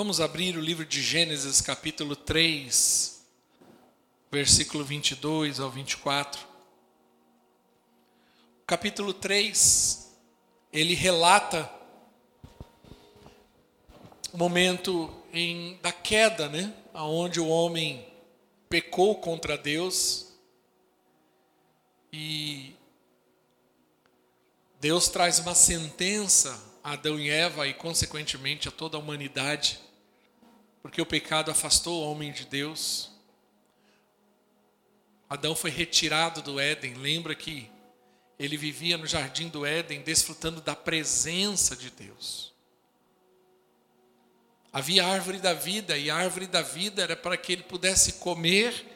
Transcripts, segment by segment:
Vamos abrir o livro de Gênesis, capítulo 3, versículo 22 ao 24. O capítulo 3, ele relata o momento em, da queda, né? Onde o homem pecou contra Deus e Deus traz uma sentença a Adão e Eva e, consequentemente, a toda a humanidade, porque o pecado afastou o homem de Deus. Adão foi retirado do Éden. Lembra que ele vivia no jardim do Éden, desfrutando da presença de Deus. Havia árvore da vida, e a árvore da vida era para que ele pudesse comer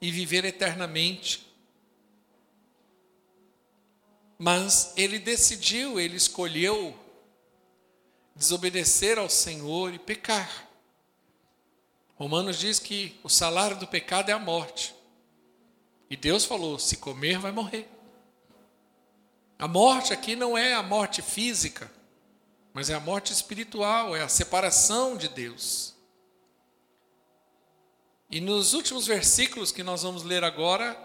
e viver eternamente. Mas ele decidiu, ele escolheu desobedecer ao Senhor e pecar. Romanos diz que o salário do pecado é a morte. E Deus falou: se comer, vai morrer. A morte aqui não é a morte física, mas é a morte espiritual, é a separação de Deus. E nos últimos versículos que nós vamos ler agora,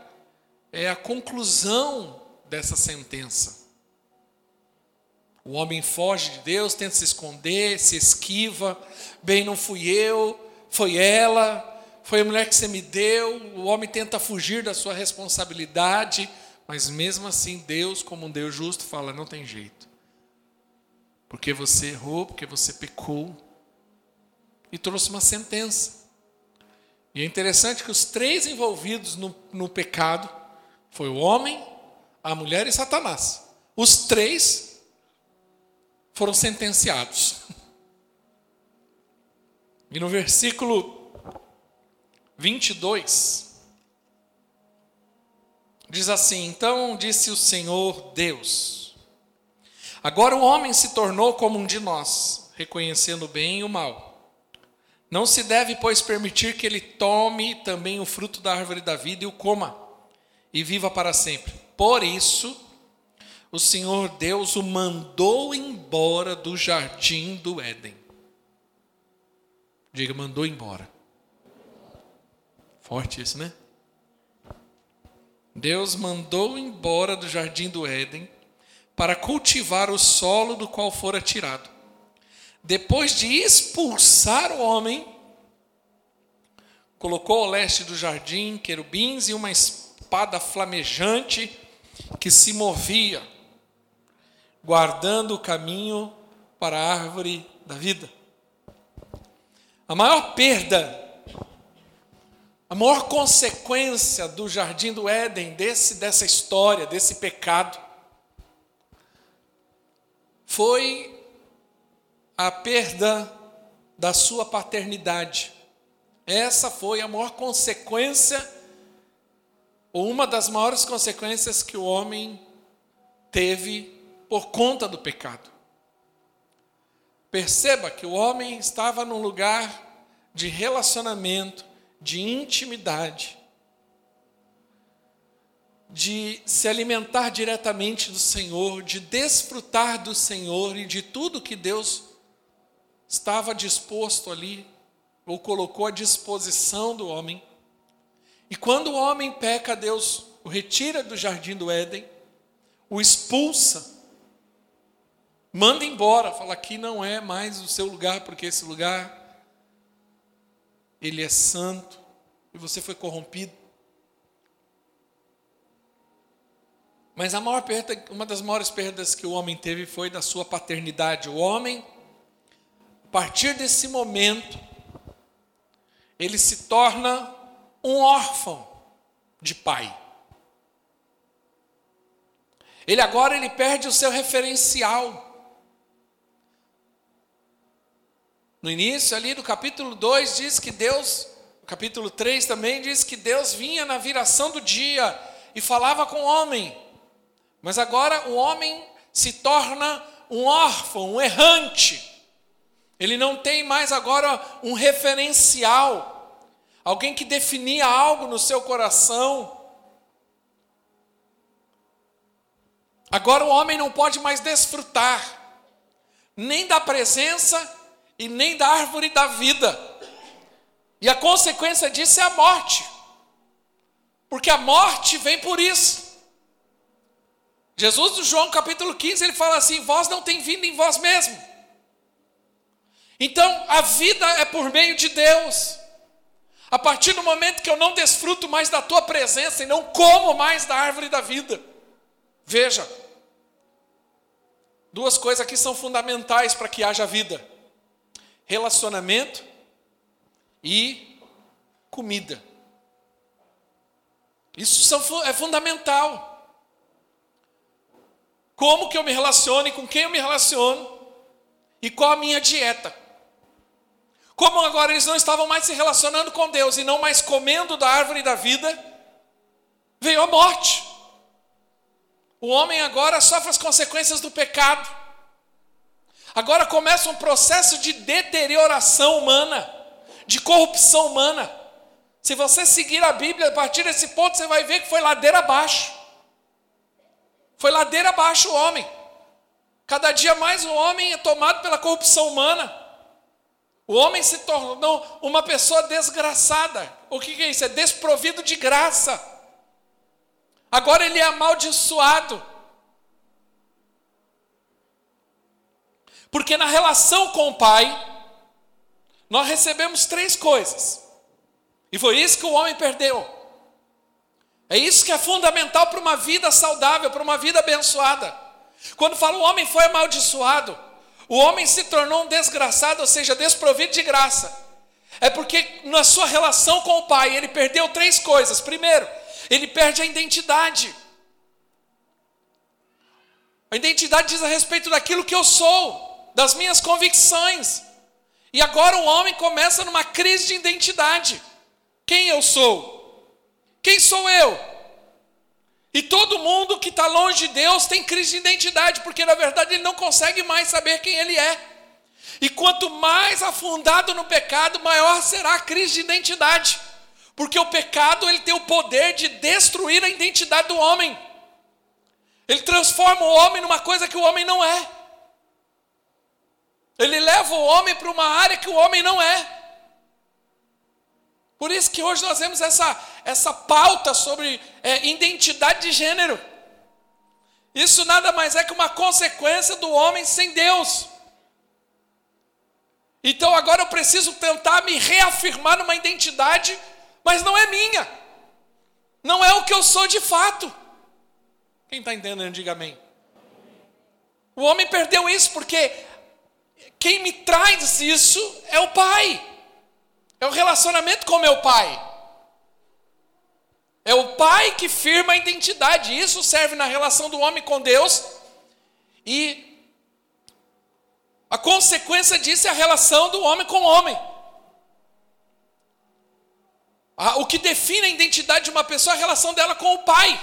é a conclusão dessa sentença. O homem foge de Deus, tenta se esconder, se esquiva. Bem, não fui eu, foi ela, foi a mulher que você me deu. O homem tenta fugir da sua responsabilidade, mas mesmo assim, Deus, como um Deus justo, fala: não tem jeito. Porque você errou, porque você pecou. E trouxe uma sentença. E é interessante que os três envolvidos no, no pecado foi o homem, a mulher e Satanás. Os três foram sentenciados. E no versículo 22, diz assim: Então disse o Senhor Deus: Agora o homem se tornou como um de nós, reconhecendo o bem e o mal. Não se deve, pois, permitir que ele tome também o fruto da árvore da vida e o coma, e viva para sempre. Por isso, o Senhor Deus o mandou embora do jardim do Éden. Diga, mandou embora. Forte isso, né? Deus mandou embora do jardim do Éden para cultivar o solo do qual fora tirado. Depois de expulsar o homem, colocou ao leste do jardim querubins e uma espada flamejante que se movia, guardando o caminho para a árvore da vida. A maior perda, a maior consequência do jardim do Éden, desse, dessa história, desse pecado, foi a perda da sua paternidade. Essa foi a maior consequência ou uma das maiores consequências que o homem teve por conta do pecado. Perceba que o homem estava num lugar de relacionamento, de intimidade, de se alimentar diretamente do Senhor, de desfrutar do Senhor e de tudo que Deus estava disposto ali, ou colocou à disposição do homem. E quando o homem peca, Deus o retira do jardim do Éden, o expulsa, manda embora, fala que não é mais o seu lugar, porque esse lugar ele é santo e você foi corrompido. Mas a maior perda, uma das maiores perdas que o homem teve foi da sua paternidade. O homem, a partir desse momento, ele se torna um órfão de pai. Ele agora ele perde o seu referencial. No início ali do capítulo 2 diz que Deus, capítulo 3 também diz que Deus vinha na viração do dia e falava com o homem. Mas agora o homem se torna um órfão, um errante. Ele não tem mais agora um referencial alguém que definia algo no seu coração. Agora o homem não pode mais desfrutar nem da presença e nem da árvore da vida. E a consequência disso é a morte. Porque a morte vem por isso. Jesus, no João capítulo 15, ele fala assim: Vós não tem vindo em vós mesmo. Então, a vida é por meio de Deus. A partir do momento que eu não desfruto mais da tua presença e não como mais da árvore da vida. Veja, duas coisas aqui são fundamentais para que haja vida: relacionamento e comida. Isso é fundamental. Como que eu me relaciono e com quem eu me relaciono e qual a minha dieta. Como agora eles não estavam mais se relacionando com Deus e não mais comendo da árvore da vida, veio a morte. O homem agora sofre as consequências do pecado. Agora começa um processo de deterioração humana, de corrupção humana. Se você seguir a Bíblia a partir desse ponto, você vai ver que foi ladeira abaixo. Foi ladeira abaixo o homem. Cada dia mais o homem é tomado pela corrupção humana. O homem se tornou uma pessoa desgraçada. O que é isso? É desprovido de graça. Agora ele é amaldiçoado. Porque na relação com o Pai, nós recebemos três coisas. E foi isso que o homem perdeu. É isso que é fundamental para uma vida saudável, para uma vida abençoada. Quando fala o homem foi amaldiçoado, o homem se tornou um desgraçado, ou seja, desprovido de graça. É porque na sua relação com o pai, ele perdeu três coisas. Primeiro, ele perde a identidade. A identidade diz a respeito daquilo que eu sou, das minhas convicções. E agora o homem começa numa crise de identidade. Quem eu sou? Quem sou eu? E todo mundo que está longe de Deus tem crise de identidade, porque na verdade ele não consegue mais saber quem ele é. E quanto mais afundado no pecado, maior será a crise de identidade. Porque o pecado ele tem o poder de destruir a identidade do homem. Ele transforma o homem numa coisa que o homem não é. Ele leva o homem para uma área que o homem não é. Por isso que hoje nós vemos essa, essa pauta sobre é, identidade de gênero. Isso nada mais é que uma consequência do homem sem Deus. Então agora eu preciso tentar me reafirmar numa identidade, mas não é minha. Não é o que eu sou de fato. Quem está entendendo, diga amém. O homem perdeu isso porque quem me traz isso é o pai. É o relacionamento com meu pai. É o pai que firma a identidade. Isso serve na relação do homem com Deus. E a consequência disso é a relação do homem com o homem. O que define a identidade de uma pessoa é a relação dela com o pai.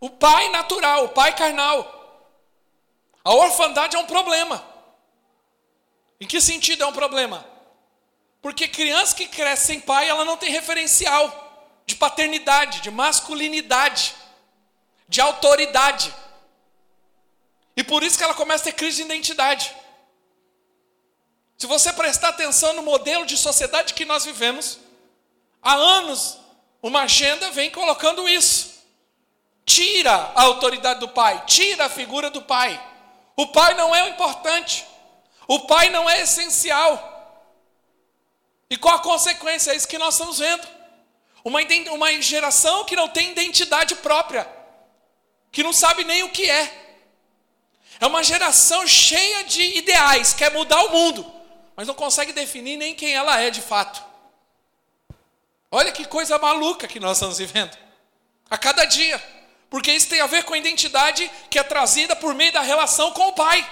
O pai natural, o pai carnal. A orfandade é um problema. Em que sentido é um problema? Porque criança que cresce sem pai, ela não tem referencial de paternidade, de masculinidade, de autoridade. E por isso que ela começa a ter crise de identidade. Se você prestar atenção no modelo de sociedade que nós vivemos, há anos uma agenda vem colocando isso. Tira a autoridade do pai, tira a figura do pai. O pai não é o importante. O pai não é essencial. E qual a consequência? É isso que nós estamos vendo. Uma, uma geração que não tem identidade própria, que não sabe nem o que é. É uma geração cheia de ideais, quer mudar o mundo, mas não consegue definir nem quem ela é de fato. Olha que coisa maluca que nós estamos vivendo. A cada dia. Porque isso tem a ver com a identidade que é trazida por meio da relação com o Pai.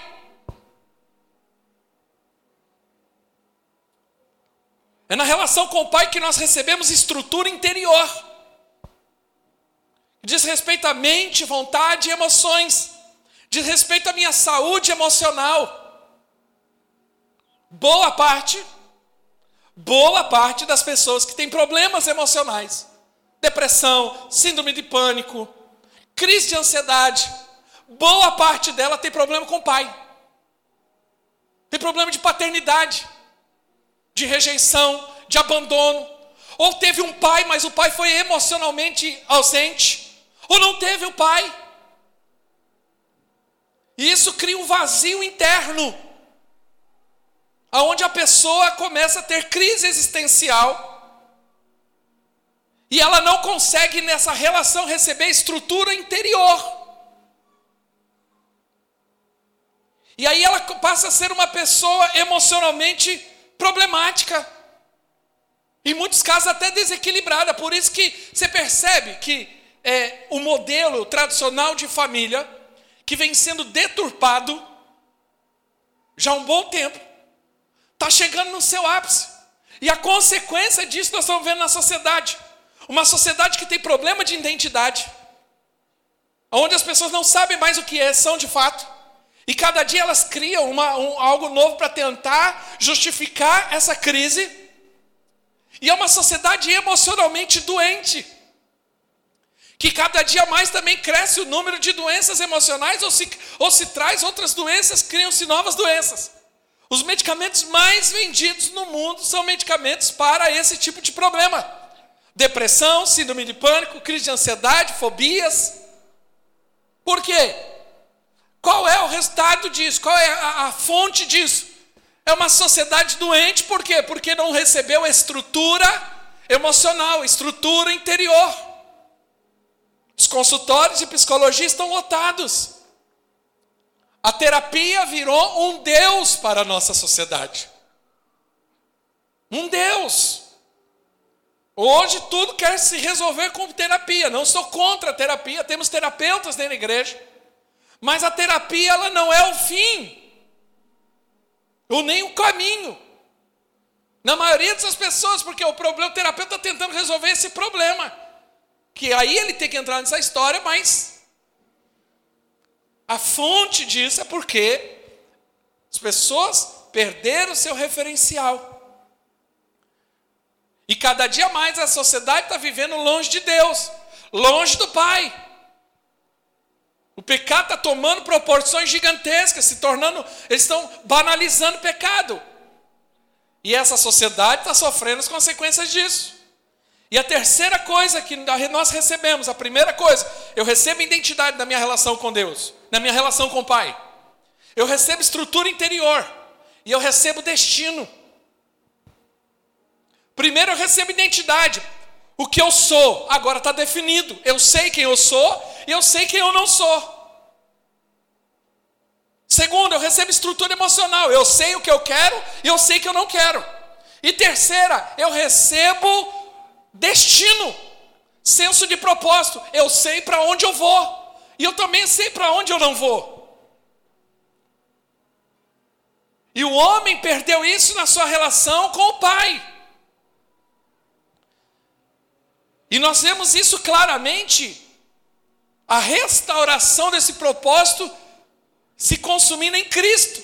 É na relação com o Pai que nós recebemos estrutura interior. Diz respeito à mente, vontade e emoções. Diz respeito à minha saúde emocional. Boa parte, boa parte das pessoas que têm problemas emocionais, depressão, síndrome de pânico, crise de ansiedade, boa parte dela tem problema com o pai. Tem problema de paternidade, de rejeição, de abandono. Ou teve um pai, mas o pai foi emocionalmente ausente. Ou não teve o pai. E isso cria um vazio interno, aonde a pessoa começa a ter crise existencial. E ela não consegue nessa relação receber estrutura interior. E aí ela passa a ser uma pessoa emocionalmente problemática. Em muitos casos até desequilibrada. Por isso que você percebe que é, o modelo tradicional de família, que vem sendo deturpado já há um bom tempo, está chegando no seu ápice. E a consequência disso nós estamos vendo na sociedade. Uma sociedade que tem problema de identidade, onde as pessoas não sabem mais o que é, são de fato. E cada dia elas criam uma, um, algo novo para tentar justificar essa crise. E é uma sociedade emocionalmente doente. Que cada dia mais também cresce o número de doenças emocionais, ou se, ou se traz outras doenças, criam-se novas doenças. Os medicamentos mais vendidos no mundo são medicamentos para esse tipo de problema: depressão, síndrome de pânico, crise de ansiedade, fobias. Por quê? Qual é o resultado disso? Qual é a, a fonte disso? É uma sociedade doente, por quê? Porque não recebeu estrutura emocional, estrutura interior. Os consultórios de psicologia estão lotados. A terapia virou um Deus para a nossa sociedade. Um Deus. Hoje tudo quer se resolver com terapia. Não sou contra a terapia, temos terapeutas dentro da igreja. Mas a terapia ela não é o fim, ou nem o caminho. Na maioria dessas pessoas, porque o problema, o terapeuta está tentando resolver esse problema. Que aí ele tem que entrar nessa história, mas a fonte disso é porque as pessoas perderam o seu referencial. E cada dia mais a sociedade está vivendo longe de Deus, longe do Pai. O pecado está tomando proporções gigantescas, se tornando, eles estão banalizando o pecado. E essa sociedade está sofrendo as consequências disso. E a terceira coisa que nós recebemos, a primeira coisa, eu recebo identidade na minha relação com Deus, na minha relação com o Pai. Eu recebo estrutura interior e eu recebo destino. Primeiro eu recebo identidade. O que eu sou agora está definido. Eu sei quem eu sou e eu sei quem eu não sou. Segundo, eu recebo estrutura emocional. Eu sei o que eu quero e eu sei que eu não quero. E terceira, eu recebo destino, senso de propósito. Eu sei para onde eu vou. E eu também sei para onde eu não vou. E o homem perdeu isso na sua relação com o pai. E nós vemos isso claramente a restauração desse propósito se consumindo em Cristo.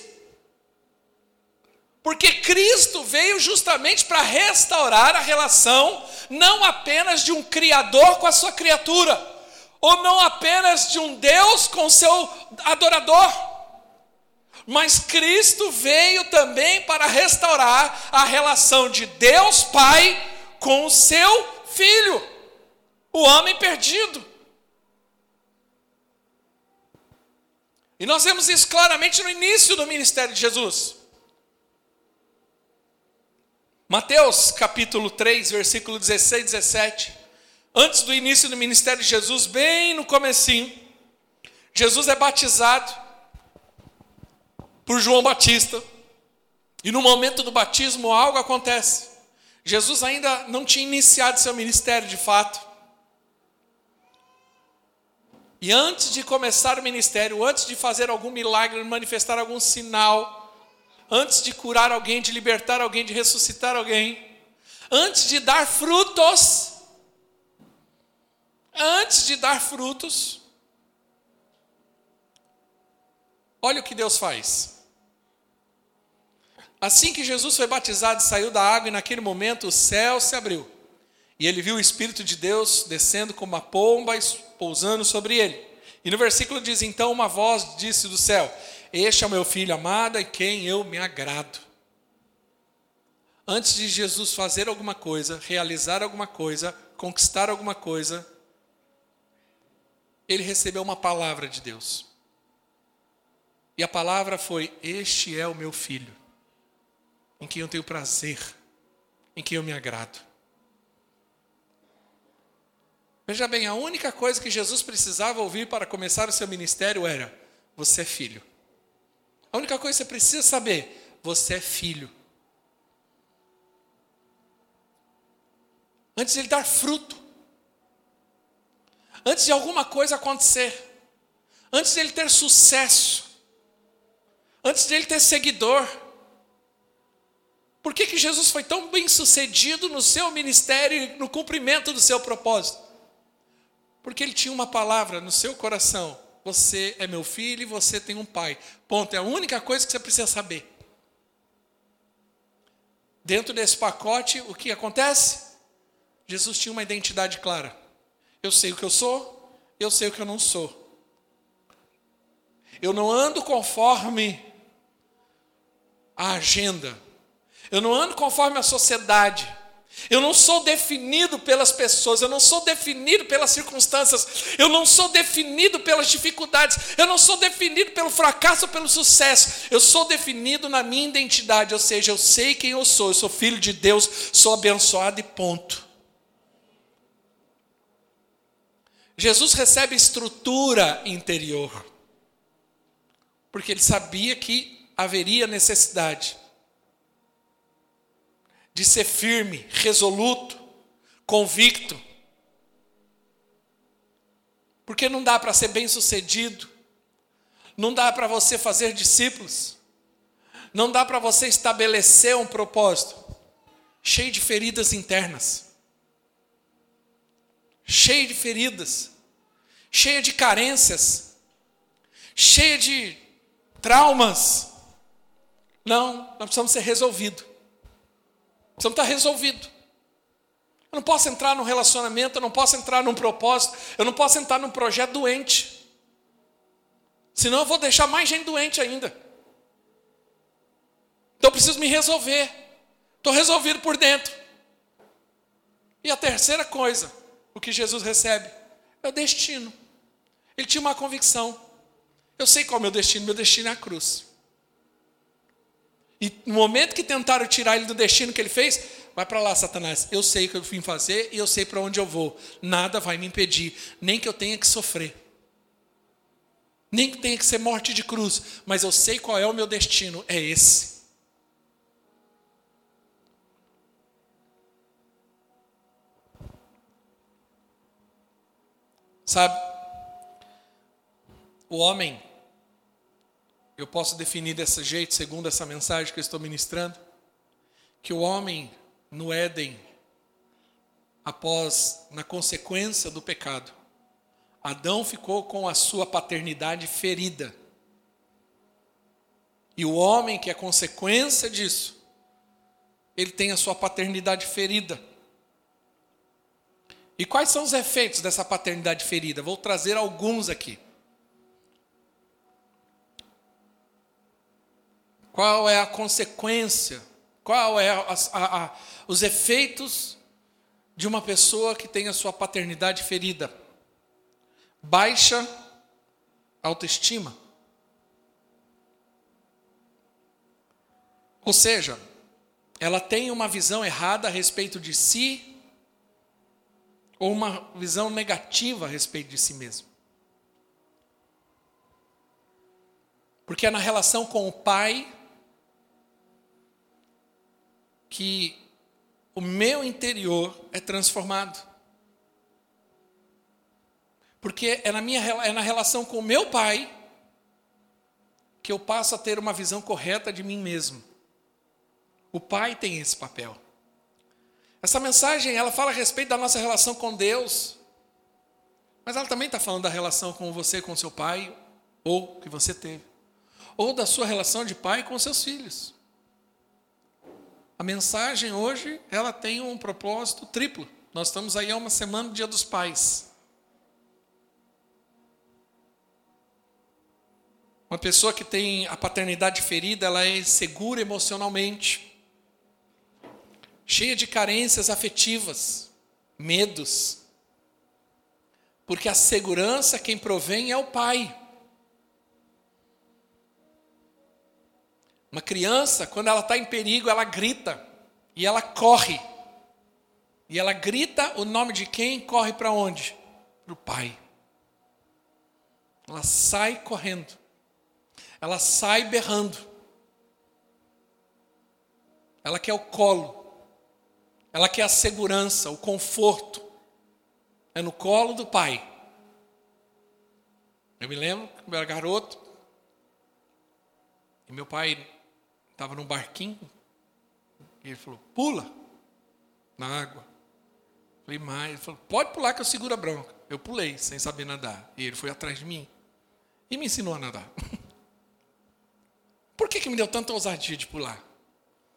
Porque Cristo veio justamente para restaurar a relação, não apenas de um Criador com a sua criatura, ou não apenas de um Deus com seu adorador, mas Cristo veio também para restaurar a relação de Deus Pai com o seu Filho, o homem perdido. E nós vemos isso claramente no início do ministério de Jesus. Mateus capítulo 3, versículo 16 e 17. Antes do início do ministério de Jesus, bem no comecinho, Jesus é batizado por João Batista. E no momento do batismo algo acontece. Jesus ainda não tinha iniciado seu ministério de fato. E antes de começar o ministério, antes de fazer algum milagre, manifestar algum sinal, antes de curar alguém, de libertar alguém, de ressuscitar alguém, antes de dar frutos, antes de dar frutos, olha o que Deus faz. Assim que Jesus foi batizado e saiu da água, e naquele momento o céu se abriu. E ele viu o Espírito de Deus descendo como uma pomba pousando sobre ele. E no versículo diz: Então uma voz disse do céu: Este é o meu filho amado em quem eu me agrado. Antes de Jesus fazer alguma coisa, realizar alguma coisa, conquistar alguma coisa, ele recebeu uma palavra de Deus. E a palavra foi: Este é o meu filho, em quem eu tenho prazer, em quem eu me agrado. Veja bem, a única coisa que Jesus precisava ouvir para começar o seu ministério era: Você é filho. A única coisa que você precisa saber: Você é filho. Antes de ele dar fruto, antes de alguma coisa acontecer, antes de ele ter sucesso, antes de ele ter seguidor. Por que, que Jesus foi tão bem sucedido no seu ministério e no cumprimento do seu propósito? Porque ele tinha uma palavra no seu coração: Você é meu filho e você tem um pai. Ponto. É a única coisa que você precisa saber. Dentro desse pacote, o que acontece? Jesus tinha uma identidade clara. Eu sei o que eu sou, eu sei o que eu não sou. Eu não ando conforme a agenda. Eu não ando conforme a sociedade. Eu não sou definido pelas pessoas, eu não sou definido pelas circunstâncias, eu não sou definido pelas dificuldades, eu não sou definido pelo fracasso ou pelo sucesso, eu sou definido na minha identidade, ou seja, eu sei quem eu sou, eu sou filho de Deus, sou abençoado e ponto. Jesus recebe estrutura interior, porque ele sabia que haveria necessidade de ser firme, resoluto, convicto. Porque não dá para ser bem sucedido, não dá para você fazer discípulos, não dá para você estabelecer um propósito cheio de feridas internas, cheio de feridas, cheio de carências, cheio de traumas. Não, nós precisamos ser resolvidos. Precisamos estar resolvido. Eu não posso entrar num relacionamento, eu não posso entrar num propósito, eu não posso entrar num projeto doente. Senão eu vou deixar mais gente doente ainda. Então eu preciso me resolver. Estou resolvido por dentro. E a terceira coisa, o que Jesus recebe, é o destino. Ele tinha uma convicção. Eu sei qual é o meu destino, meu destino é a cruz. E no momento que tentaram tirar ele do destino que ele fez, vai para lá, Satanás. Eu sei o que eu vim fazer e eu sei para onde eu vou. Nada vai me impedir, nem que eu tenha que sofrer. Nem que tenha que ser morte de cruz, mas eu sei qual é o meu destino, é esse. Sabe? O homem eu posso definir desse jeito, segundo essa mensagem que eu estou ministrando, que o homem no Éden, após, na consequência do pecado, Adão ficou com a sua paternidade ferida. E o homem, que é consequência disso, ele tem a sua paternidade ferida. E quais são os efeitos dessa paternidade ferida? Vou trazer alguns aqui. Qual é a consequência? Qual é a, a, a, os efeitos de uma pessoa que tem a sua paternidade ferida? Baixa autoestima. Ou seja, ela tem uma visão errada a respeito de si, ou uma visão negativa a respeito de si mesmo. Porque é na relação com o pai que o meu interior é transformado. Porque é na, minha, é na relação com o meu pai que eu passo a ter uma visão correta de mim mesmo. O pai tem esse papel. Essa mensagem, ela fala a respeito da nossa relação com Deus, mas ela também está falando da relação com você, com seu pai, ou que você teve, ou da sua relação de pai com seus filhos. A mensagem hoje, ela tem um propósito triplo. Nós estamos aí há uma semana do Dia dos Pais. Uma pessoa que tem a paternidade ferida, ela é insegura emocionalmente, cheia de carências afetivas, medos. Porque a segurança quem provém é o pai. Uma criança, quando ela está em perigo, ela grita e ela corre. E ela grita o nome de quem corre para onde? Para o pai. Ela sai correndo. Ela sai berrando. Ela quer o colo. Ela quer a segurança, o conforto. É no colo do pai. Eu me lembro que eu era garoto. E meu pai estava num barquinho. E ele falou: pula na água. Falei, mais. Ele falou: pode pular que eu seguro a bronca. Eu pulei, sem saber nadar. E ele foi atrás de mim. E me ensinou a nadar. Por que, que me deu tanta ousadia de pular?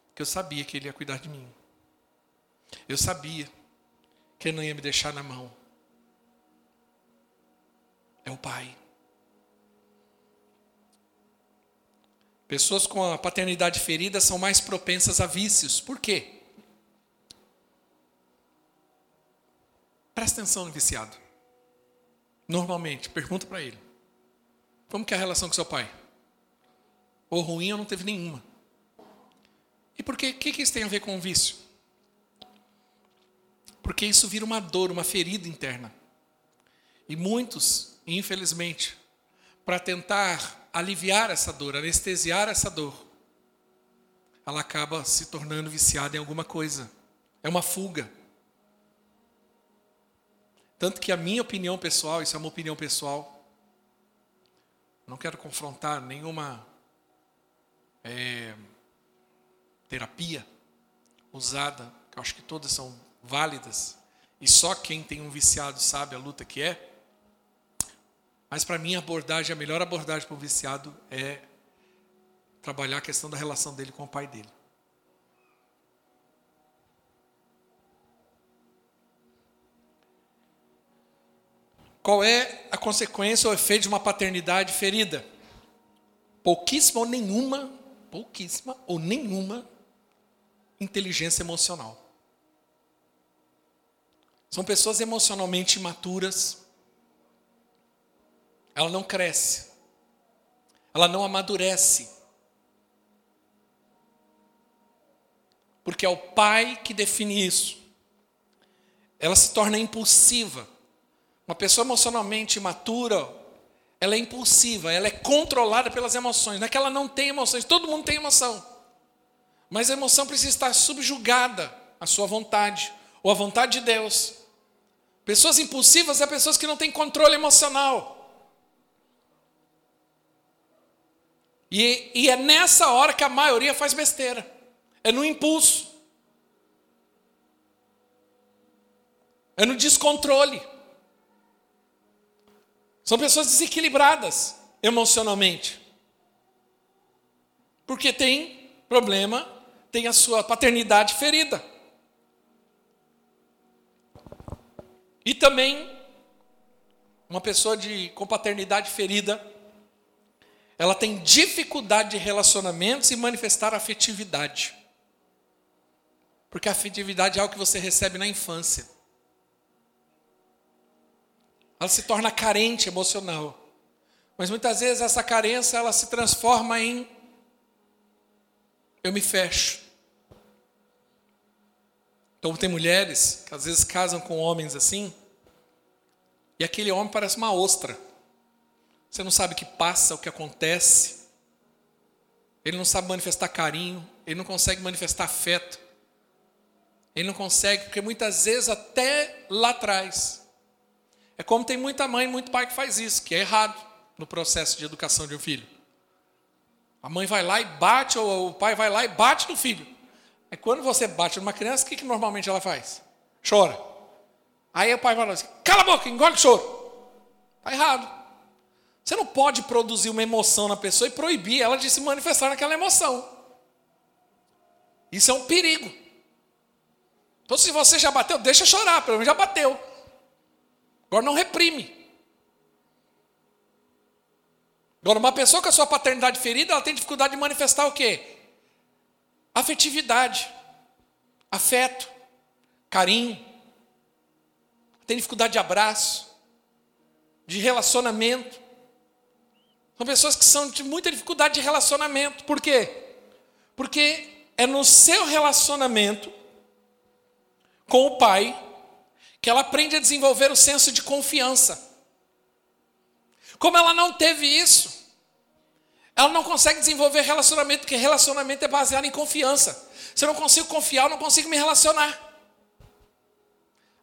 Porque eu sabia que ele ia cuidar de mim. Eu sabia que ele não ia me deixar na mão. É o Pai. Pessoas com a paternidade ferida são mais propensas a vícios. Por quê? Presta atenção no viciado. Normalmente, pergunta para ele. Como que é a relação com seu pai? Ou ruim ou não teve nenhuma? E por que, que, que isso tem a ver com o vício? Porque isso vira uma dor, uma ferida interna. E muitos, infelizmente, para tentar aliviar essa dor, anestesiar essa dor, ela acaba se tornando viciada em alguma coisa. É uma fuga. Tanto que a minha opinião pessoal, isso é uma opinião pessoal, não quero confrontar nenhuma é, terapia usada, que eu acho que todas são válidas, e só quem tem um viciado sabe a luta que é. Mas para mim a abordagem, a melhor abordagem para o viciado é trabalhar a questão da relação dele com o pai dele. Qual é a consequência ou efeito de uma paternidade ferida? Pouquíssima ou nenhuma, pouquíssima ou nenhuma inteligência emocional. São pessoas emocionalmente imaturas. Ela não cresce. Ela não amadurece. Porque é o pai que define isso. Ela se torna impulsiva uma pessoa emocionalmente imatura, ela é impulsiva, ela é controlada pelas emoções. Não é que ela não tem emoções, todo mundo tem emoção. Mas a emoção precisa estar subjugada à sua vontade, ou à vontade de Deus. Pessoas impulsivas são pessoas que não têm controle emocional. E, e, é nessa hora que a maioria faz besteira. É no impulso. É no descontrole. São pessoas desequilibradas emocionalmente. Porque tem problema, tem a sua paternidade ferida. E também uma pessoa de com paternidade ferida, ela tem dificuldade de relacionamentos e manifestar afetividade. Porque a afetividade é algo que você recebe na infância ela se torna carente emocional. Mas muitas vezes essa carência ela se transforma em eu me fecho. Então tem mulheres que às vezes casam com homens assim, e aquele homem parece uma ostra. Você não sabe o que passa, o que acontece. Ele não sabe manifestar carinho, ele não consegue manifestar afeto. Ele não consegue, porque muitas vezes até lá atrás é como tem muita mãe e muito pai que faz isso, que é errado no processo de educação de um filho. A mãe vai lá e bate, ou o pai vai lá e bate no filho. É quando você bate numa criança, o que, que normalmente ela faz? Chora. Aí o pai fala assim: cala a boca, engole o choro. Está errado. Você não pode produzir uma emoção na pessoa e proibir ela de se manifestar naquela emoção. Isso é um perigo. Então, se você já bateu, deixa chorar, pelo menos já bateu. Agora não reprime. Agora, uma pessoa com a sua paternidade ferida, ela tem dificuldade de manifestar o quê? Afetividade, afeto, carinho. Tem dificuldade de abraço, de relacionamento. São pessoas que são de muita dificuldade de relacionamento. Por quê? Porque é no seu relacionamento com o pai que ela aprende a desenvolver o senso de confiança. Como ela não teve isso, ela não consegue desenvolver relacionamento, porque relacionamento é baseado em confiança. Se eu não consigo confiar, eu não consigo me relacionar.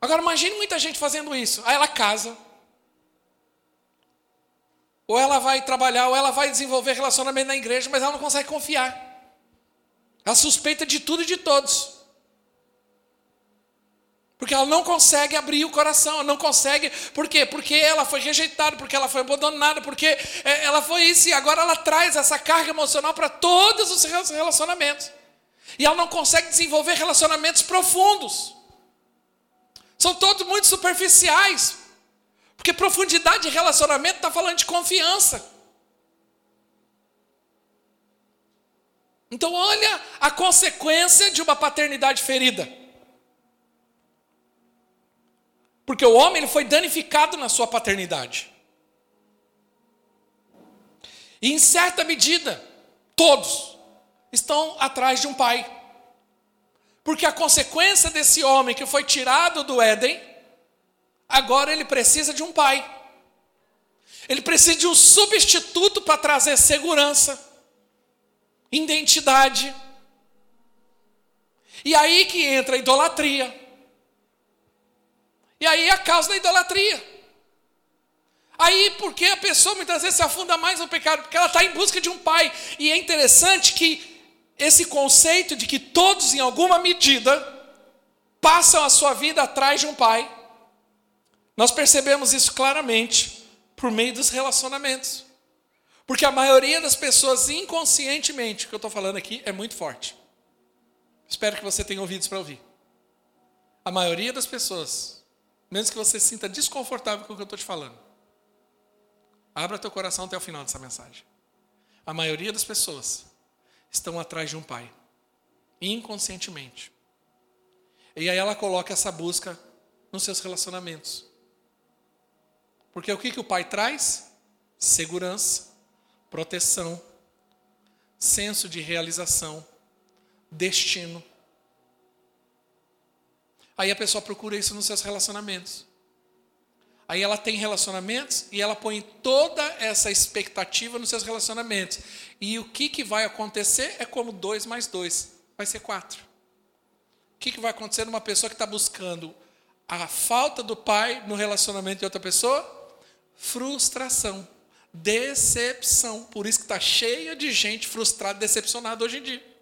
Agora imagine muita gente fazendo isso. Aí ela casa. Ou ela vai trabalhar, ou ela vai desenvolver relacionamento na igreja, mas ela não consegue confiar. Ela suspeita de tudo e de todos. Porque ela não consegue abrir o coração, ela não consegue. Por quê? Porque ela foi rejeitada, porque ela foi abandonada, porque é, ela foi isso, e agora ela traz essa carga emocional para todos os relacionamentos. E ela não consegue desenvolver relacionamentos profundos. São todos muito superficiais. Porque profundidade de relacionamento está falando de confiança. Então, olha a consequência de uma paternidade ferida. Porque o homem ele foi danificado na sua paternidade. E em certa medida, todos estão atrás de um pai. Porque a consequência desse homem que foi tirado do Éden, agora ele precisa de um pai. Ele precisa de um substituto para trazer segurança, identidade. E aí que entra a idolatria. E aí é a causa da idolatria. Aí, porque a pessoa muitas vezes se afunda mais no pecado? Porque ela está em busca de um pai. E é interessante que esse conceito de que todos, em alguma medida, passam a sua vida atrás de um pai, nós percebemos isso claramente por meio dos relacionamentos. Porque a maioria das pessoas, inconscientemente, o que eu estou falando aqui é muito forte. Espero que você tenha ouvidos para ouvir. A maioria das pessoas mesmo que você se sinta desconfortável com o que eu estou te falando. Abra teu coração até o final dessa mensagem. A maioria das pessoas estão atrás de um pai, inconscientemente. E aí ela coloca essa busca nos seus relacionamentos. Porque o que, que o pai traz? Segurança, proteção, senso de realização, destino. Aí a pessoa procura isso nos seus relacionamentos. Aí ela tem relacionamentos e ela põe toda essa expectativa nos seus relacionamentos. E o que, que vai acontecer é como dois mais dois, vai ser quatro. O que, que vai acontecer numa pessoa que está buscando a falta do pai no relacionamento de outra pessoa? Frustração, decepção. Por isso que está cheia de gente frustrada, decepcionada hoje em dia.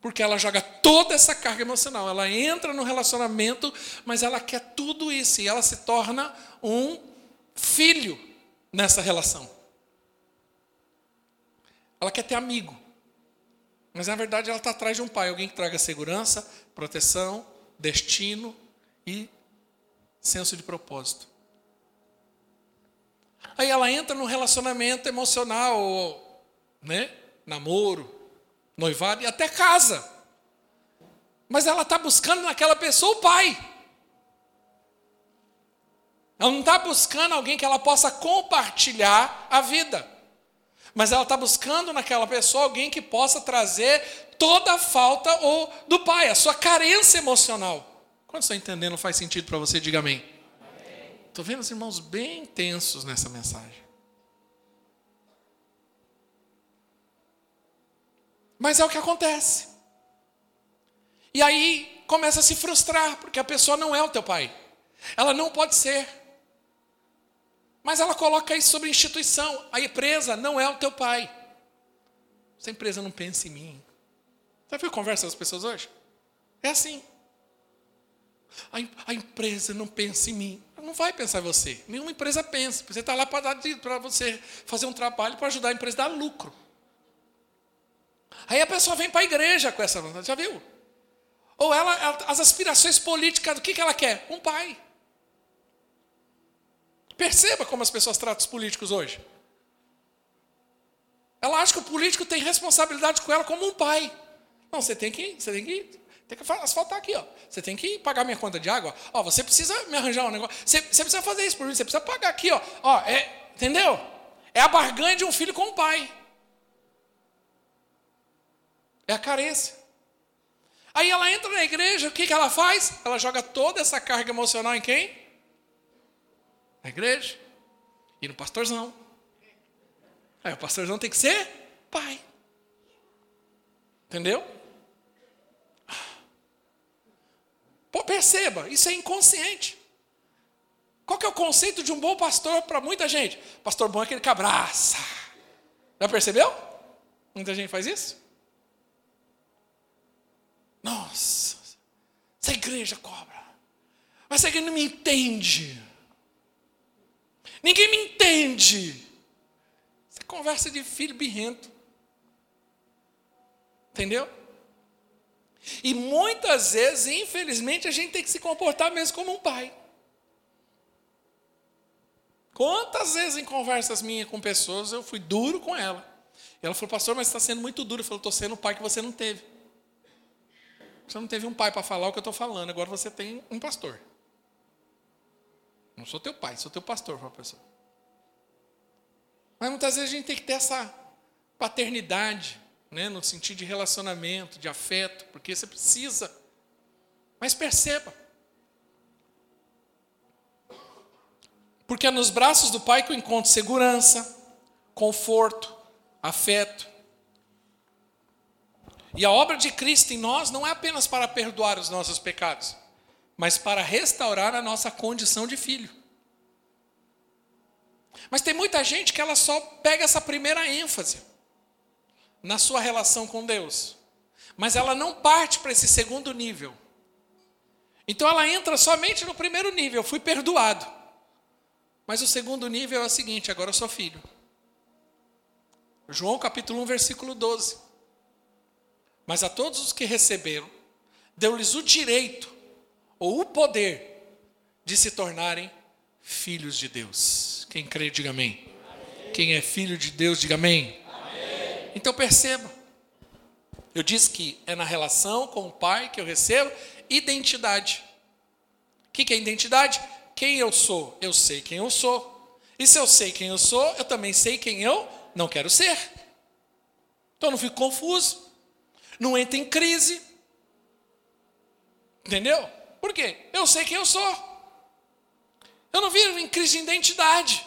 Porque ela joga toda essa carga emocional. Ela entra no relacionamento, mas ela quer tudo isso. E ela se torna um filho nessa relação. Ela quer ter amigo. Mas na verdade ela está atrás de um pai, alguém que traga segurança, proteção, destino e senso de propósito. Aí ela entra no relacionamento emocional, né? Namoro, noivado e até casa. Mas ela está buscando naquela pessoa o pai. Ela não está buscando alguém que ela possa compartilhar a vida. Mas ela está buscando naquela pessoa alguém que possa trazer toda a falta ou do pai, a sua carência emocional. Quando está entendendo, faz sentido para você, diga amém. Estou vendo os irmãos bem tensos nessa mensagem. Mas é o que acontece. E aí começa a se frustrar, porque a pessoa não é o teu pai. Ela não pode ser. Mas ela coloca isso sobre a instituição. A empresa não é o teu pai. Essa empresa não pensa em mim. Viu a conversa das pessoas hoje? É assim. A, a empresa não pensa em mim. Vai pensar em você. Nenhuma empresa pensa. Você está lá para você fazer um trabalho para ajudar a empresa a dar lucro. Aí a pessoa vem para a igreja com essa vontade, já viu? Ou ela, as aspirações políticas, o que, que ela quer? Um pai. Perceba como as pessoas tratam os políticos hoje. Ela acha que o político tem responsabilidade com ela como um pai. Não, você tem que, você tem que, tem que asfaltar aqui, ó. Você tem que pagar minha conta de água. Ó, você precisa me arranjar um negócio. Você, você precisa fazer isso por mim. Você precisa pagar aqui, ó. Ó, é, entendeu? É a barganha de um filho com o pai. É a carência. Aí ela entra na igreja, o que, que ela faz? Ela joga toda essa carga emocional em quem? Na igreja. E no pastorzão. Aí o pastorzão tem que ser pai. Entendeu? Pô, perceba, isso é inconsciente. Qual que é o conceito de um bom pastor para muita gente? Pastor bom é aquele que abraça. Já percebeu? Muita gente faz isso? Nossa, essa igreja cobra. Mas essa igreja não me entende. Ninguém me entende. Essa conversa de filho birrento. Entendeu? E muitas vezes, infelizmente, a gente tem que se comportar mesmo como um pai. Quantas vezes em conversas minhas com pessoas eu fui duro com ela. E ela falou, pastor, mas está sendo muito duro. Eu falei, estou sendo o pai que você não teve. Você não teve um pai para falar o que eu estou falando, agora você tem um pastor. Não sou teu pai, sou teu pastor, professor. Mas muitas vezes a gente tem que ter essa paternidade, né, no sentido de relacionamento, de afeto, porque você precisa. Mas perceba. Porque é nos braços do pai que eu encontro segurança, conforto, afeto. E a obra de Cristo em nós não é apenas para perdoar os nossos pecados, mas para restaurar a nossa condição de filho. Mas tem muita gente que ela só pega essa primeira ênfase na sua relação com Deus, mas ela não parte para esse segundo nível. Então ela entra somente no primeiro nível, fui perdoado. Mas o segundo nível é o seguinte: agora eu sou filho. João capítulo 1, versículo 12. Mas a todos os que receberam, deu-lhes o direito ou o poder de se tornarem filhos de Deus. Quem crê, diga amém. amém. Quem é filho de Deus, diga amém. Então perceba, eu disse que é na relação com o Pai que eu recebo identidade. O que é identidade? Quem eu sou, eu sei quem eu sou. E se eu sei quem eu sou, eu também sei quem eu não quero ser. Então eu não fico confuso não entra em crise. Entendeu? Por quê? Eu sei quem eu sou. Eu não vivo em crise de identidade.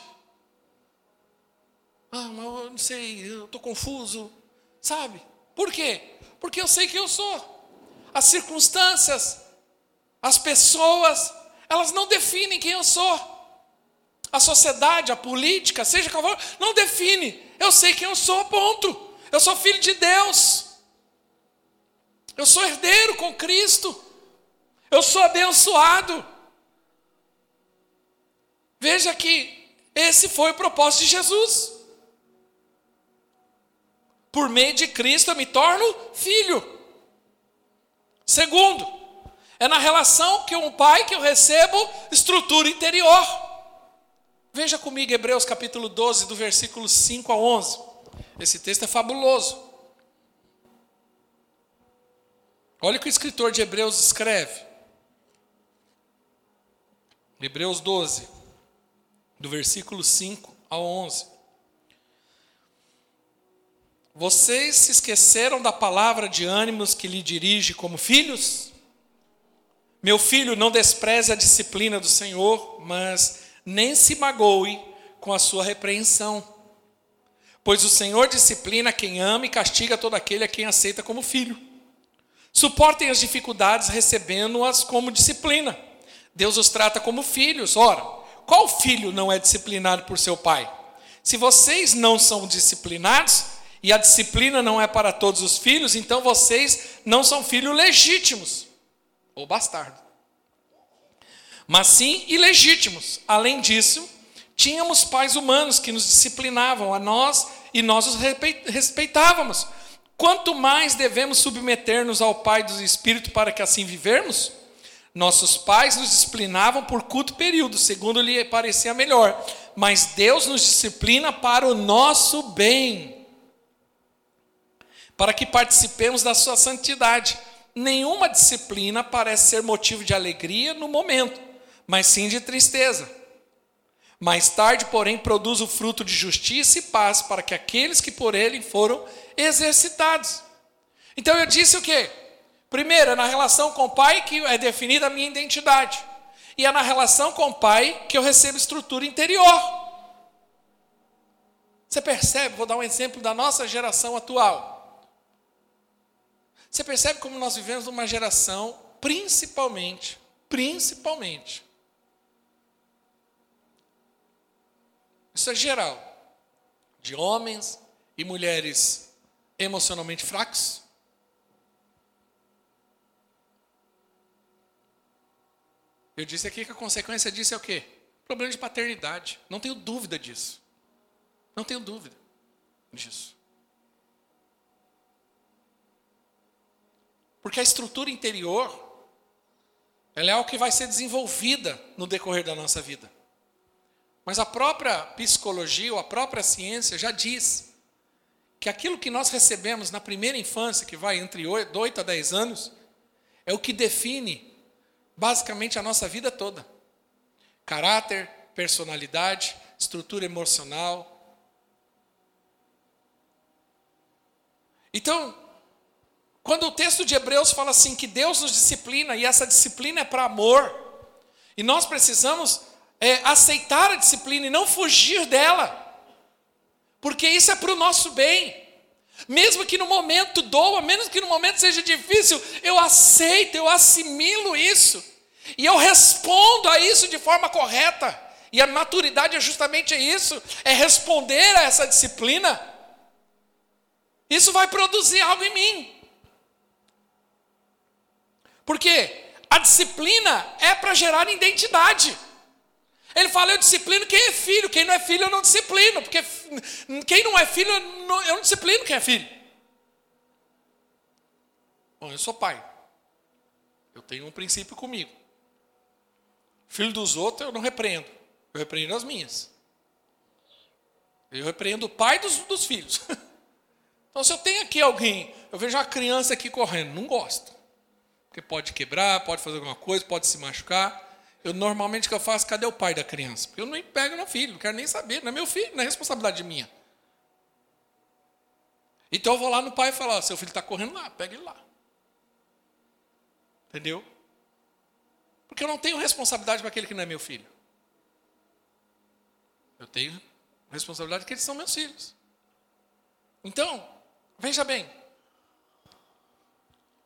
Mas eu não sei, eu estou confuso. Sabe? Por quê? Porque eu sei quem eu sou. As circunstâncias, as pessoas, elas não definem quem eu sou. A sociedade, a política, seja qual for, não define. Eu sei quem eu sou, ponto. Eu sou filho de Deus. Eu sou herdeiro com Cristo. Eu sou abençoado. Veja que esse foi o propósito de Jesus. Por meio de Cristo eu me torno filho. Segundo, é na relação que um pai que eu recebo estrutura interior. Veja comigo Hebreus capítulo 12, do versículo 5 a 11. Esse texto é fabuloso. Olha o que o escritor de Hebreus escreve. Hebreus 12, do versículo 5 ao 11. Vocês se esqueceram da palavra de ânimos que lhe dirige como filhos? Meu filho, não despreze a disciplina do Senhor, mas nem se magoe com a sua repreensão. Pois o Senhor disciplina quem ama e castiga todo aquele a quem aceita como filho. Suportem as dificuldades recebendo-as como disciplina. Deus os trata como filhos. Ora, qual filho não é disciplinado por seu pai? Se vocês não são disciplinados, e a disciplina não é para todos os filhos, então vocês não são filhos legítimos, ou bastardo. Mas sim ilegítimos. Além disso, tínhamos pais humanos que nos disciplinavam a nós e nós os respeitávamos. Quanto mais devemos submeter-nos ao Pai do Espírito para que assim vivermos? Nossos pais nos disciplinavam por curto período, segundo lhe parecia melhor, mas Deus nos disciplina para o nosso bem. Para que participemos da sua santidade. Nenhuma disciplina parece ser motivo de alegria no momento, mas sim de tristeza. Mais tarde, porém, produz o fruto de justiça e paz para que aqueles que por ele foram exercitados. Então eu disse o quê? Primeiro, é na relação com o pai que é definida a minha identidade. E é na relação com o pai que eu recebo estrutura interior. Você percebe? Vou dar um exemplo da nossa geração atual. Você percebe como nós vivemos numa geração, principalmente, principalmente, isso é geral, de homens e mulheres emocionalmente fracos, Eu disse aqui que a consequência disso é o quê? Problema de paternidade. Não tenho dúvida disso. Não tenho dúvida disso. Porque a estrutura interior, ela é algo que vai ser desenvolvida no decorrer da nossa vida. Mas a própria psicologia ou a própria ciência já diz que aquilo que nós recebemos na primeira infância, que vai entre 8 a 10 anos, é o que define basicamente a nossa vida toda. Caráter, personalidade, estrutura emocional. Então, quando o texto de Hebreus fala assim que Deus nos disciplina e essa disciplina é para amor, e nós precisamos é, aceitar a disciplina e não fugir dela, porque isso é para o nosso bem. Mesmo que no momento doa, mesmo que no momento seja difícil, eu aceito, eu assimilo isso. E eu respondo a isso de forma correta. E a maturidade é justamente isso: é responder a essa disciplina. Isso vai produzir algo em mim. Porque a disciplina é para gerar identidade. Ele fala, eu disciplino quem é filho, quem não é filho eu não disciplino, porque quem não é filho eu não, eu não disciplino quem é filho. Bom, eu sou pai. Eu tenho um princípio comigo. Filho dos outros eu não repreendo, eu repreendo as minhas. Eu repreendo o pai dos, dos filhos. Então, se eu tenho aqui alguém, eu vejo uma criança aqui correndo, não gosto. Porque pode quebrar, pode fazer alguma coisa, pode se machucar. Eu normalmente o que eu faço, cadê o pai da criança? Porque eu não pego no filho, não quero nem saber, não é meu filho, não é responsabilidade minha. Então eu vou lá no pai e falo, ó, seu filho está correndo lá, pega ele lá. Entendeu? Porque eu não tenho responsabilidade para aquele que não é meu filho. Eu tenho responsabilidade porque eles são meus filhos. Então, veja bem,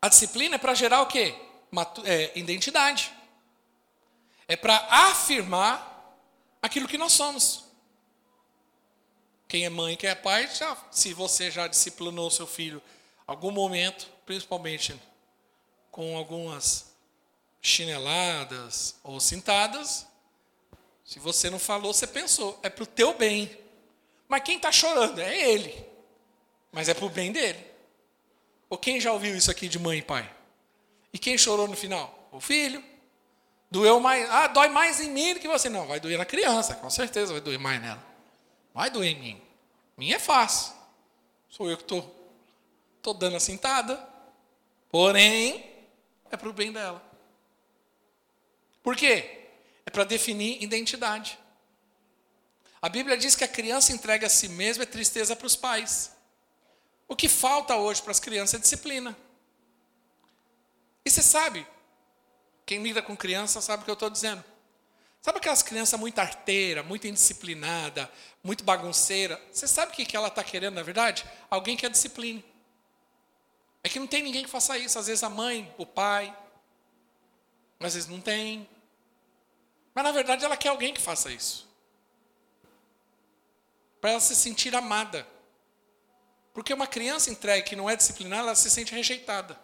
a disciplina é para gerar o quê? É, identidade. É para afirmar aquilo que nós somos. Quem é mãe, quem é pai, já, se você já disciplinou seu filho algum momento, principalmente com algumas chineladas ou cintadas, se você não falou, você pensou, é para o teu bem. Mas quem está chorando é ele, mas é para o bem dele. Ou quem já ouviu isso aqui de mãe e pai? E quem chorou no final? O filho. Doeu mais. Ah, dói mais em mim do que você. Não, vai doer na criança, com certeza vai doer mais nela. Vai doer em mim. Minha é fácil. Sou eu que estou tô dando a cintada. Porém, é para o bem dela. Por quê? É para definir identidade. A Bíblia diz que a criança entrega a si mesma é tristeza para os pais. O que falta hoje para as crianças é disciplina. E você sabe, quem lida com criança sabe o que eu estou dizendo. Sabe aquelas crianças muito arteira, muito indisciplinada, muito bagunceira? Você sabe o que ela está querendo, na verdade? Alguém que a discipline. É que não tem ninguém que faça isso. Às vezes a mãe, o pai. Às vezes não tem. Mas na verdade ela quer alguém que faça isso. Para ela se sentir amada. Porque uma criança entregue que não é disciplinada, ela se sente rejeitada.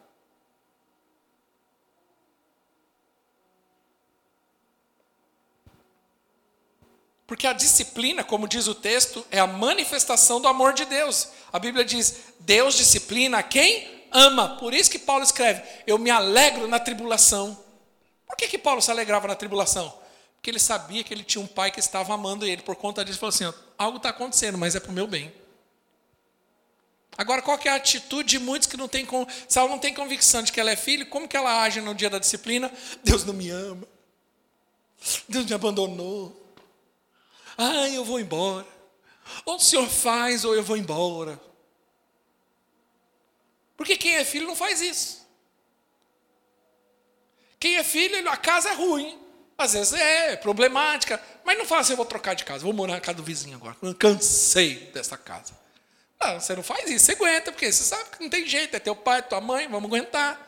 Porque a disciplina, como diz o texto, é a manifestação do amor de Deus. A Bíblia diz: Deus disciplina quem ama. Por isso que Paulo escreve: Eu me alegro na tribulação. Por que, que Paulo se alegrava na tribulação? Porque ele sabia que ele tinha um pai que estava amando ele. Por conta disso, ele falou assim: algo está acontecendo, mas é para o meu bem. Agora, qual é a atitude de muitos que não tem, se ela não tem convicção de que ela é filho, como que ela age no dia da disciplina? Deus não me ama. Deus me abandonou. Ai, eu vou embora. Ou o senhor faz, ou eu vou embora. Porque quem é filho não faz isso. Quem é filho, a casa é ruim. Às vezes é problemática, mas não fala assim, eu vou trocar de casa, vou morar na casa do vizinho agora. Eu cansei dessa casa. Não, você não faz isso, você aguenta, porque você sabe que não tem jeito, é teu pai, tua mãe, vamos aguentar.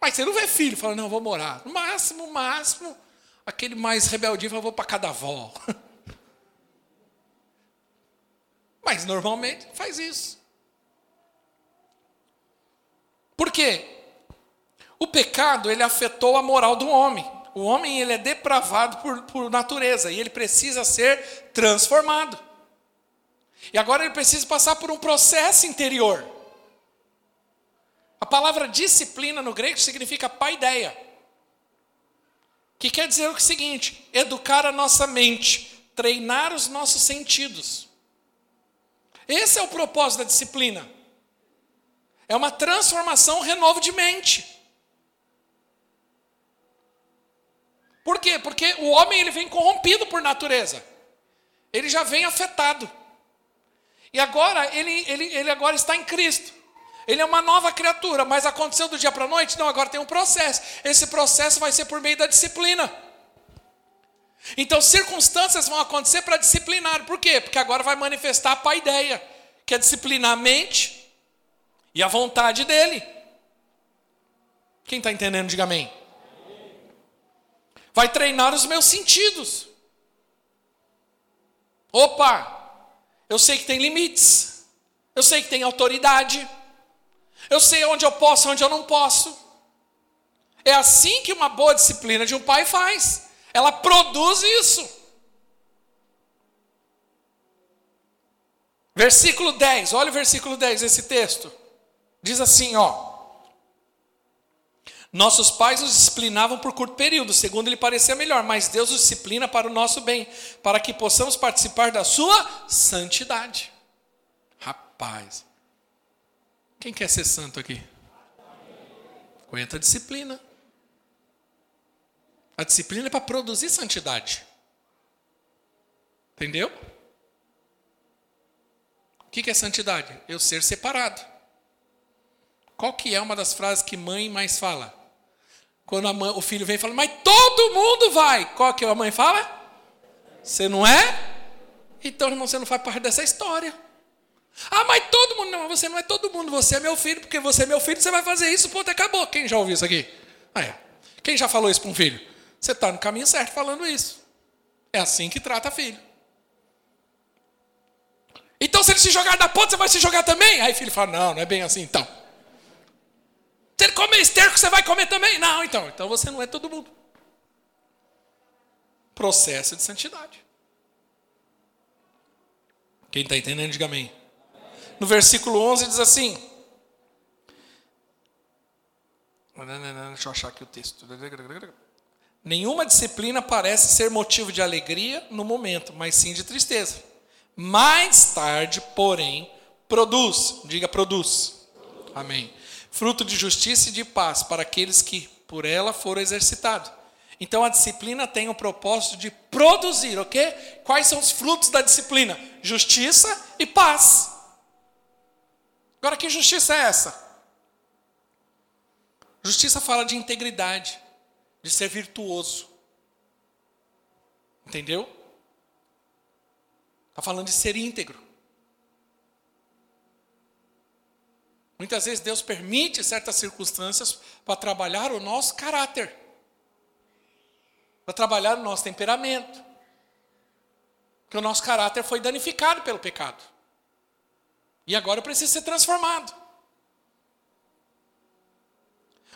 Mas você não vê filho falando, não, vou morar. No máximo, no máximo, aquele mais rebeldinho fala, vou para cada avó. Mas normalmente faz isso. Por quê? O pecado, ele afetou a moral do homem. O homem, ele é depravado por, por natureza e ele precisa ser transformado. E agora ele precisa passar por um processo interior. A palavra disciplina no grego significa paideia. Que quer dizer o seguinte: educar a nossa mente, treinar os nossos sentidos. Esse é o propósito da disciplina. É uma transformação, um renovo de mente. Por quê? Porque o homem ele vem corrompido por natureza. Ele já vem afetado. E agora ele, ele, ele agora está em Cristo. Ele é uma nova criatura, mas aconteceu do dia para a noite? Não, agora tem um processo. Esse processo vai ser por meio da disciplina. Então, circunstâncias vão acontecer para disciplinar. Por quê? Porque agora vai manifestar a paideia, que é disciplinar a mente e a vontade dele. Quem está entendendo, diga amém vai treinar os meus sentidos. Opa, eu sei que tem limites, eu sei que tem autoridade, eu sei onde eu posso, onde eu não posso. É assim que uma boa disciplina de um pai faz. Ela produz isso. Versículo 10, olha o versículo 10 esse texto. Diz assim, ó: nossos pais os disciplinavam por curto período, segundo lhe parecia melhor, mas Deus os disciplina para o nosso bem, para que possamos participar da sua santidade. Rapaz, quem quer ser santo aqui? Aguenta a disciplina. A disciplina é para produzir santidade. Entendeu? O que é santidade? Eu ser separado. Qual que é uma das frases que mãe mais fala? Quando mãe, o filho vem e fala, mas todo mundo vai. Qual que a mãe fala? Você não é? Então, irmão, você não faz parte dessa história. Ah, mas todo mundo. Não, você não é todo mundo, você é meu filho, porque você é meu filho, você vai fazer isso, ponto, acabou. Quem já ouviu isso aqui? Ah, é. Quem já falou isso para um filho? Você está no caminho certo falando isso. É assim que trata filho. Então, se ele se jogar da ponta, você vai se jogar também? Aí o filho fala: Não, não é bem assim então. Se ele comer esterco, você vai comer também? Não, então. Então você não é todo mundo. Processo de santidade. Quem está entendendo, diga amém. No versículo 11 diz assim. Deixa eu achar aqui o texto. Nenhuma disciplina parece ser motivo de alegria no momento, mas sim de tristeza. Mais tarde, porém, produz. Diga produz. Amém fruto de justiça e de paz para aqueles que por ela foram exercitados. Então a disciplina tem o propósito de produzir, ok? Quais são os frutos da disciplina? Justiça e paz. Agora, que justiça é essa? Justiça fala de integridade, de ser virtuoso. Entendeu? Está falando de ser íntegro. Muitas vezes Deus permite certas circunstâncias para trabalhar o nosso caráter, para trabalhar o nosso temperamento. Porque o nosso caráter foi danificado pelo pecado. E agora precisa ser transformado.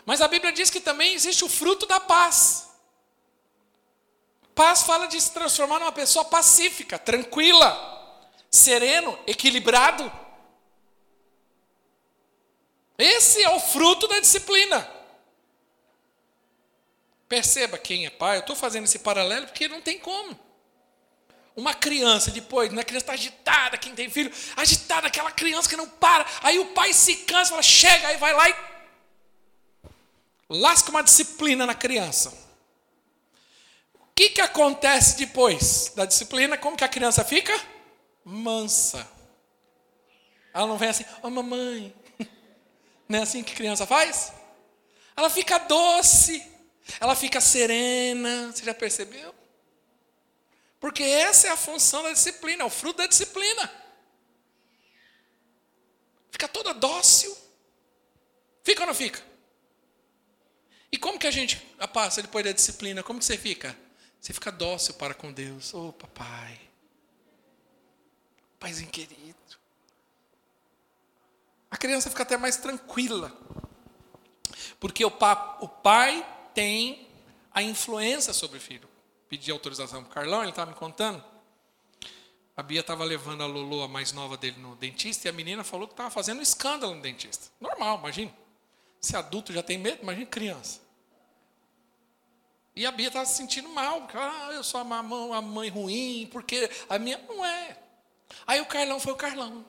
Mas a Bíblia diz que também existe o fruto da paz. Paz fala de se transformar numa pessoa pacífica, tranquila, sereno, equilibrado. Esse é o fruto da disciplina. Perceba quem é pai, eu estou fazendo esse paralelo porque não tem como. uma criança depois, né? a criança está agitada, quem tem filho, agitada, aquela criança que não para. Aí o pai se cansa, fala, chega, aí vai lá e lasca uma disciplina na criança. O que, que acontece depois da disciplina? Como que a criança fica? Mansa. Ela não vem assim, ô oh, mamãe. Não é assim que criança faz? Ela fica doce, ela fica serena. Você já percebeu? Porque essa é a função da disciplina, é o fruto da disciplina. Fica toda dócil. Fica ou não fica? E como que a gente passa depois da disciplina? Como que você fica? Você fica dócil para com Deus. Ô oh, papai. Paizinho querido. A criança fica até mais tranquila. Porque o, o pai tem a influência sobre o filho pedi autorização para o Carlão, ele estava me contando. A Bia estava levando a Lulu, a mais nova dele, no dentista, e a menina falou que estava fazendo um escândalo no dentista. Normal, imagina. Se adulto já tem medo, imagina criança. E a Bia estava se sentindo mal, porque ah, eu sou a mãe ruim, porque a minha. Não é. Aí o Carlão foi o Carlão.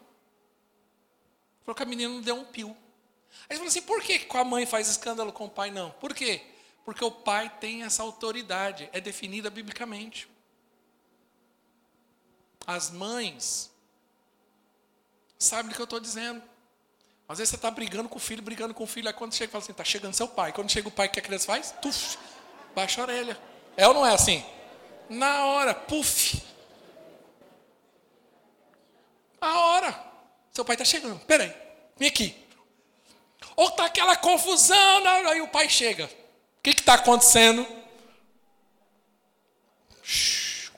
Falou que a menina não deu um pio. Aí ele falou assim: por que com a mãe faz escândalo com o pai não? Por quê? Porque o pai tem essa autoridade, é definida biblicamente. As mães sabem do que eu estou dizendo. Às vezes você está brigando com o filho, brigando com o filho, aí quando chega fala assim, está chegando seu pai. Quando chega o pai, o que a criança faz? Tuf, baixa a orelha. É ou não é assim? Na hora, puf. A hora. Seu pai está chegando. Peraí, vem aqui. Ou está aquela confusão, aí o pai chega. O que está acontecendo?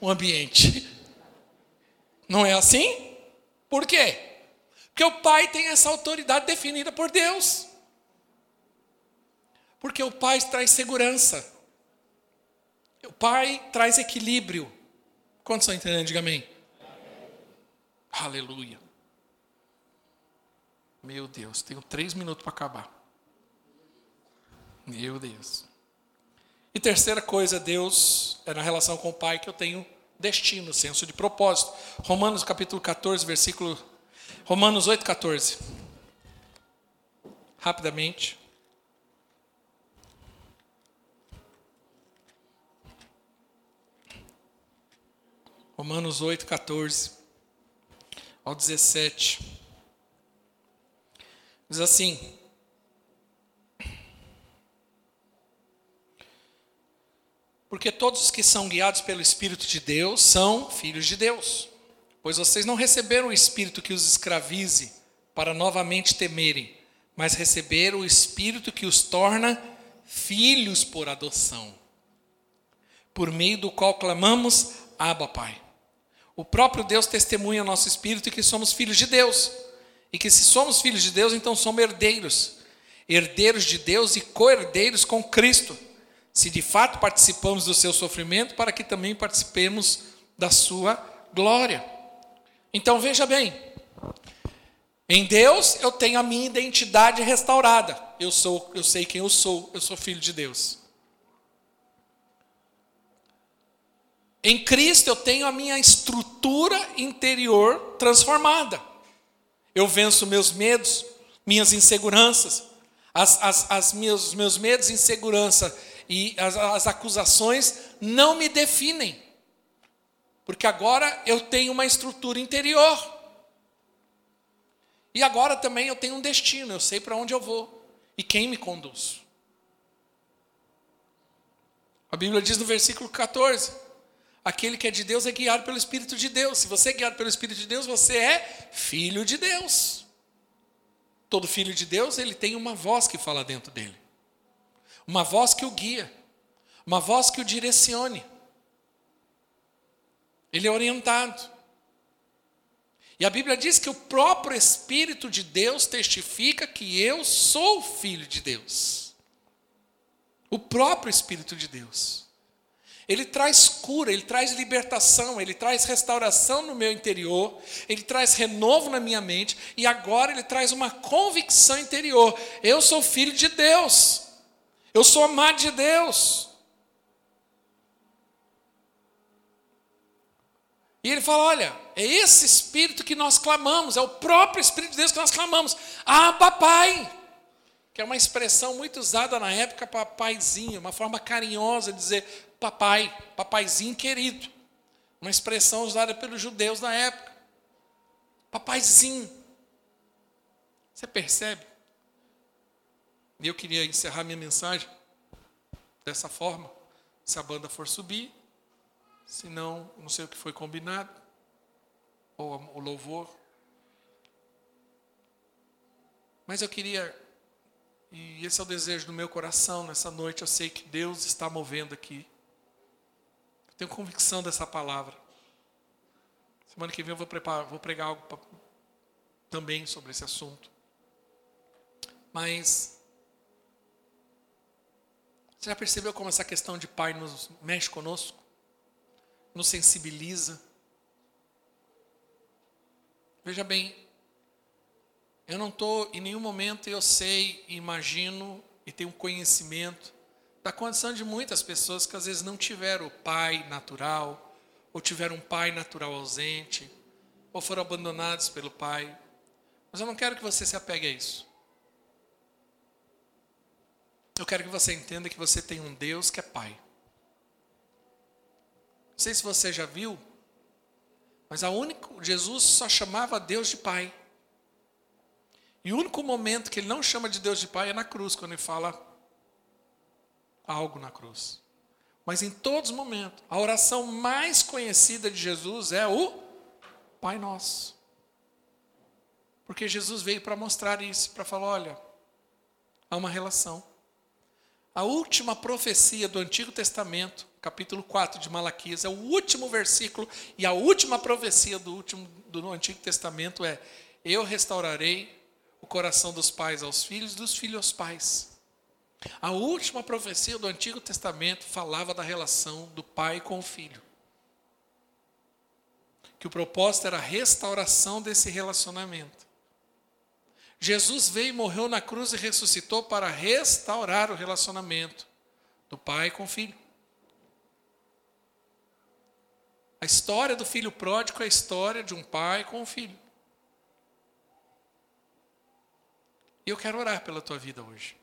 O ambiente. Não é assim? Por quê? Porque o pai tem essa autoridade definida por Deus. Porque o pai traz segurança. O pai traz equilíbrio. Quantos estão entendendo? Diga amém. Aleluia. Meu Deus, tenho três minutos para acabar. Meu Deus. E terceira coisa, Deus, é na relação com o Pai que eu tenho destino, senso de propósito. Romanos capítulo 14, versículo. Romanos 8, 14. Rapidamente. Romanos 8, 14 ao 17. Diz assim: Porque todos os que são guiados pelo Espírito de Deus são filhos de Deus. Pois vocês não receberam o Espírito que os escravize para novamente temerem, mas receberam o Espírito que os torna filhos por adoção, por meio do qual clamamos, Abba, Pai. O próprio Deus testemunha nosso espírito que somos filhos de Deus, e que se somos filhos de Deus, então somos herdeiros, herdeiros de Deus e co-herdeiros com Cristo se de fato participamos do seu sofrimento, para que também participemos da sua glória. Então veja bem, em Deus eu tenho a minha identidade restaurada. Eu sou, eu sei quem eu sou, eu sou filho de Deus. Em Cristo eu tenho a minha estrutura interior transformada. Eu venço meus medos, minhas inseguranças, as, as, as meus, meus medos insegurança e as, as acusações não me definem. Porque agora eu tenho uma estrutura interior. E agora também eu tenho um destino, eu sei para onde eu vou e quem me conduz. A Bíblia diz no versículo 14: aquele que é de Deus é guiado pelo Espírito de Deus. Se você é guiado pelo Espírito de Deus, você é filho de Deus. Todo filho de Deus, ele tem uma voz que fala dentro dele uma voz que o guia, uma voz que o direcione. Ele é orientado. E a Bíblia diz que o próprio Espírito de Deus testifica que eu sou filho de Deus. O próprio Espírito de Deus. Ele traz cura, ele traz libertação, ele traz restauração no meu interior, ele traz renovo na minha mente e agora ele traz uma convicção interior. Eu sou filho de Deus. Eu sou amado de Deus. E ele fala: olha, é esse Espírito que nós clamamos, é o próprio Espírito de Deus que nós clamamos. Ah, papai! Que é uma expressão muito usada na época para paizinho, uma forma carinhosa de dizer papai, papaizinho querido. Uma expressão usada pelos judeus na época. Papaizinho. Você percebe? E eu queria encerrar minha mensagem dessa forma. Se a banda for subir, se não, não sei o que foi combinado, ou o louvor. Mas eu queria, e esse é o desejo do meu coração nessa noite, eu sei que Deus está movendo aqui. Tenho convicção dessa palavra. Semana que vem eu vou, preparar, vou pregar algo pra, também sobre esse assunto. Mas você já percebeu como essa questão de pai nos mexe conosco? Nos sensibiliza? Veja bem, eu não estou em nenhum momento eu sei, imagino e tenho conhecimento da condição de muitas pessoas que às vezes não tiveram o pai natural, ou tiveram um pai natural ausente, ou foram abandonados pelo pai. Mas eu não quero que você se apegue a isso. Eu quero que você entenda que você tem um Deus que é Pai. Não sei se você já viu, mas a único, Jesus só chamava Deus de Pai. E o único momento que ele não chama de Deus de Pai é na cruz, quando ele fala algo na cruz. Mas em todos os momentos, a oração mais conhecida de Jesus é o Pai Nosso. Porque Jesus veio para mostrar isso, para falar: olha, há uma relação. A última profecia do Antigo Testamento, capítulo 4 de Malaquias, é o último versículo e a última profecia do, último, do Antigo Testamento é: Eu restaurarei o coração dos pais aos filhos, dos filhos aos pais. A última profecia do Antigo Testamento falava da relação do pai com o filho. Que o propósito era a restauração desse relacionamento. Jesus veio e morreu na cruz e ressuscitou para restaurar o relacionamento do pai com o filho. A história do filho pródigo é a história de um pai com um filho. E eu quero orar pela tua vida hoje.